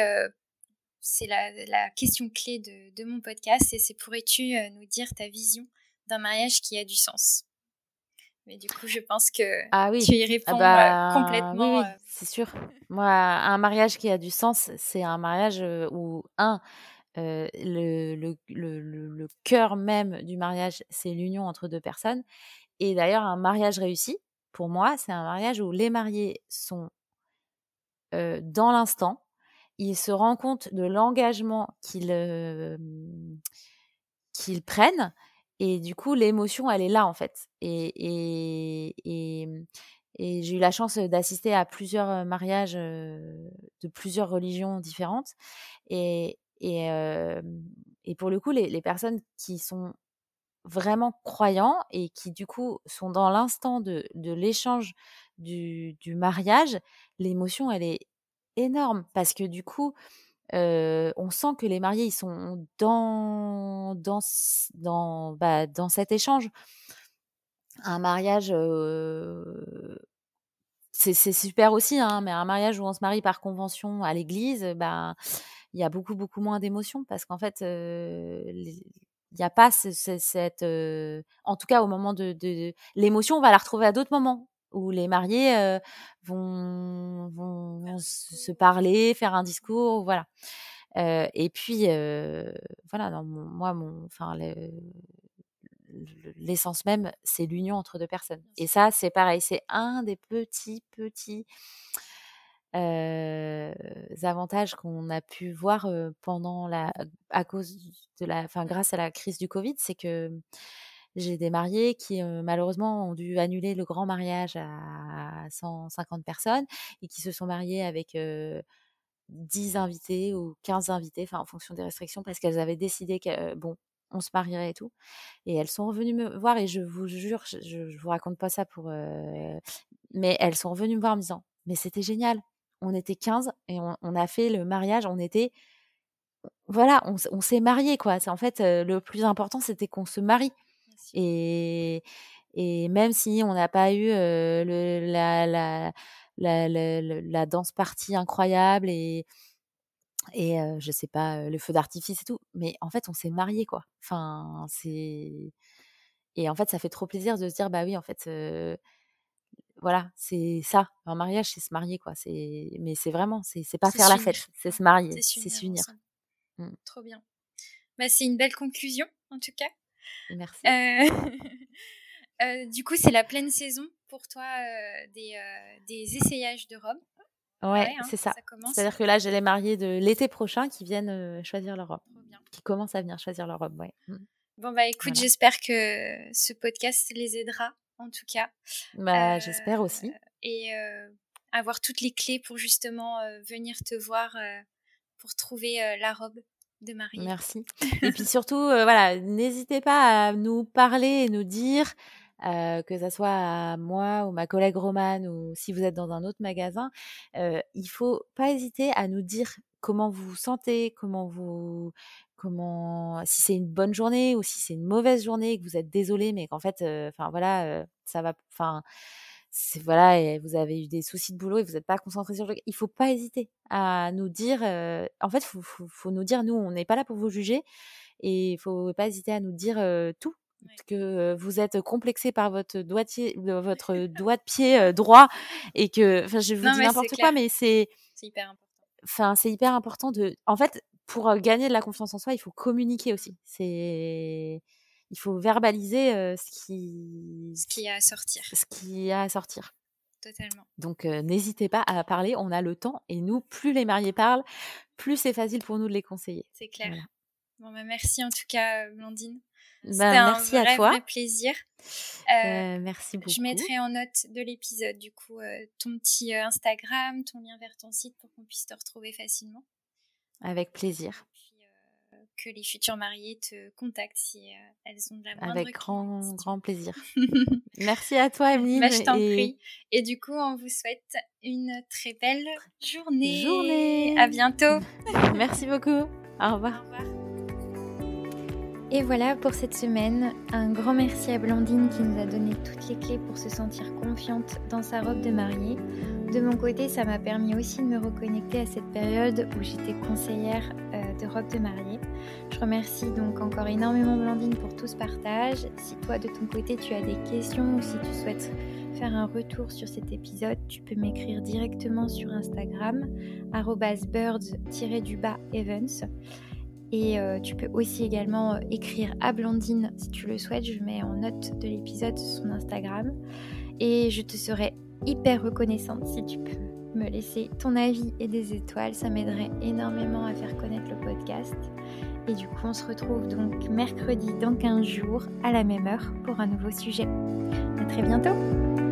c'est la, la, question clé de, de mon podcast et c'est pourrais-tu nous dire ta vision d'un mariage qui a du sens? Mais du coup, je pense que ah oui. tu y ah réponds euh, bah, complètement. Oui, euh. c'est sûr. Moi, un mariage qui a du sens, c'est un mariage euh, où, un, le, le, le, le cœur même du mariage, c'est l'union entre deux personnes. Et d'ailleurs, un mariage réussi, pour moi, c'est un mariage où les mariés sont dans l'instant, ils se rendent compte de l'engagement qu'ils qu'ils prennent et du coup, l'émotion, elle est là, en fait. Et, et, et, mmh, et j'ai eu la chance d'assister à plusieurs mariages de plusieurs religions différentes. Et, et, et pour le coup, les, les, personnes qui sont vraiment croyants et qui, du coup, sont dans l'instant de, de l'échange du, du mariage, l'émotion, elle est énorme parce que, du coup, on sent que les mariés ils sont dans dans dans bah, dans cet échange. Un mariage, c'est super aussi, hein, mais un mariage où on se marie par convention à l'église, bah il y a beaucoup beaucoup moins d'émotions parce qu'en fait il n'y a pas cette en tout cas au moment de, de l'émotion on va la retrouver à d'autres moments où les mariés vont, vont se parler, faire un discours, voilà. et puis, voilà, dans moi, mon, enfin, l'essence même, c'est l'union entre deux personnes. Et ça, c'est pareil, c'est un des petits, petits avantages qu'on a pu voir pendant la, à cause de la, enfin, grâce à la crise du Covid, c'est que j'ai des mariés qui malheureusement ont dû annuler le grand mariage à 150 personnes et qui se sont mariés avec 10 invités ou 15 invités, enfin en fonction des restrictions, parce qu'elles avaient décidé que bon, on se marierait et tout. Et elles sont revenues me voir et je vous jure, je, je, vous raconte pas ça pour, mais elles sont revenues me voir en me disant, mais c'était génial. On était 15 et on, a fait le mariage. On était, voilà, on, s'est mariés quoi. C'est en fait le plus important, c'était qu'on se marie. Et et même si on n'a pas eu le, la, la, la, la, danse partie incroyable et, et je sais pas, le feu d'artifice et tout, mais en fait, on s'est mariés, quoi. Enfin, c'est. Et en fait, ça fait trop plaisir de se dire, bah oui, en fait, voilà, c'est ça. Un mariage, c'est se marier, quoi. C'est, mais c'est vraiment, c'est, c'est pas faire la fête, c'est se marier, c'est s'unir. Mmh. Trop bien. Bah, c'est une belle conclusion, en tout cas. Merci. Euh, du coup, c'est la pleine saison pour toi euh, des, euh, des, essayages de robes. Ouais, hein, c'est ça. C'est-à-dire que là, j'ai les mariés de l'été prochain qui viennent choisir leur robe. Qui commencent à venir choisir leur robe, ouais. Mmh. Bon, bah écoute, j'espère que ce podcast les aidera, en tout cas. Bah, j'espère aussi. Et avoir toutes les clés pour justement venir te voir pour trouver la robe de Marie. Merci. et puis surtout, voilà, n'hésitez pas à nous parler et nous dire euh, que ça soit à moi ou ma collègue Romane ou si vous êtes dans un autre magasin, euh, il faut pas hésiter à nous dire comment vous vous sentez, comment vous, comment, si c'est une bonne journée ou si c'est une mauvaise journée, que vous êtes désolé, mais qu'en fait, enfin voilà, ça va, enfin voilà, et vous avez eu des soucis de boulot et vous n'êtes pas concentré sur le il faut pas hésiter à nous dire en fait faut, faut, faut, nous dire nous on n'est pas là pour vous juger et il faut pas hésiter à nous dire tout que vous êtes complexé par votre doigtier, votre doigt de pied droit et que, enfin, je vous dis n'importe quoi, mais c'est hyper important. Enfin, c'est hyper important de. En fait, pour gagner de la confiance en soi, il faut communiquer aussi. C'est, il faut verbaliser ce qui, ce qui a à sortir. Ce qui a à sortir. Totalement. Donc, n'hésitez pas à parler. On a le temps et nous, plus les mariés parlent, plus c'est facile pour nous de les conseiller. C'est clair. Bon, bah, merci en tout cas, Blandine. Bah, C'était merci un vrai, à toi. Vrai plaisir. Euh, merci beaucoup. Je mettrai en note de l'épisode du coup ton petit Instagram, ton lien vers ton site pour qu'on puisse te retrouver facilement. Avec plaisir. Que les futures mariées te contactent si elles ont de la moindre Avec grand, grand plaisir. merci à toi, Emeline. Bah, je t'en et... prie. Et du coup, on vous souhaite une très belle journée. Journée. À bientôt. merci beaucoup. Au revoir. Au revoir. Et voilà pour cette semaine. Un grand merci à Blandine qui nous a donné toutes les clés pour se sentir confiante dans sa robe de mariée. De mon côté, ça m'a permis aussi de me reconnecter à cette période où j'étais conseillère euh, de robe de mariée. Je remercie donc encore énormément Blandine pour tout ce partage. Si toi de ton côté tu as des questions ou si tu souhaites faire un retour sur cet épisode, tu peux m'écrire directement sur Instagram birds-evans. Et euh, tu peux aussi également euh, écrire à Blandine si tu le souhaites. Je mets en note de l'épisode son Instagram. Et je te serai hyper reconnaissante si tu peux me laisser ton avis et des étoiles. Ça m'aiderait énormément à faire connaître le podcast. Et du coup, on se retrouve donc mercredi dans 15 jours à la même heure pour un nouveau sujet. À très bientôt!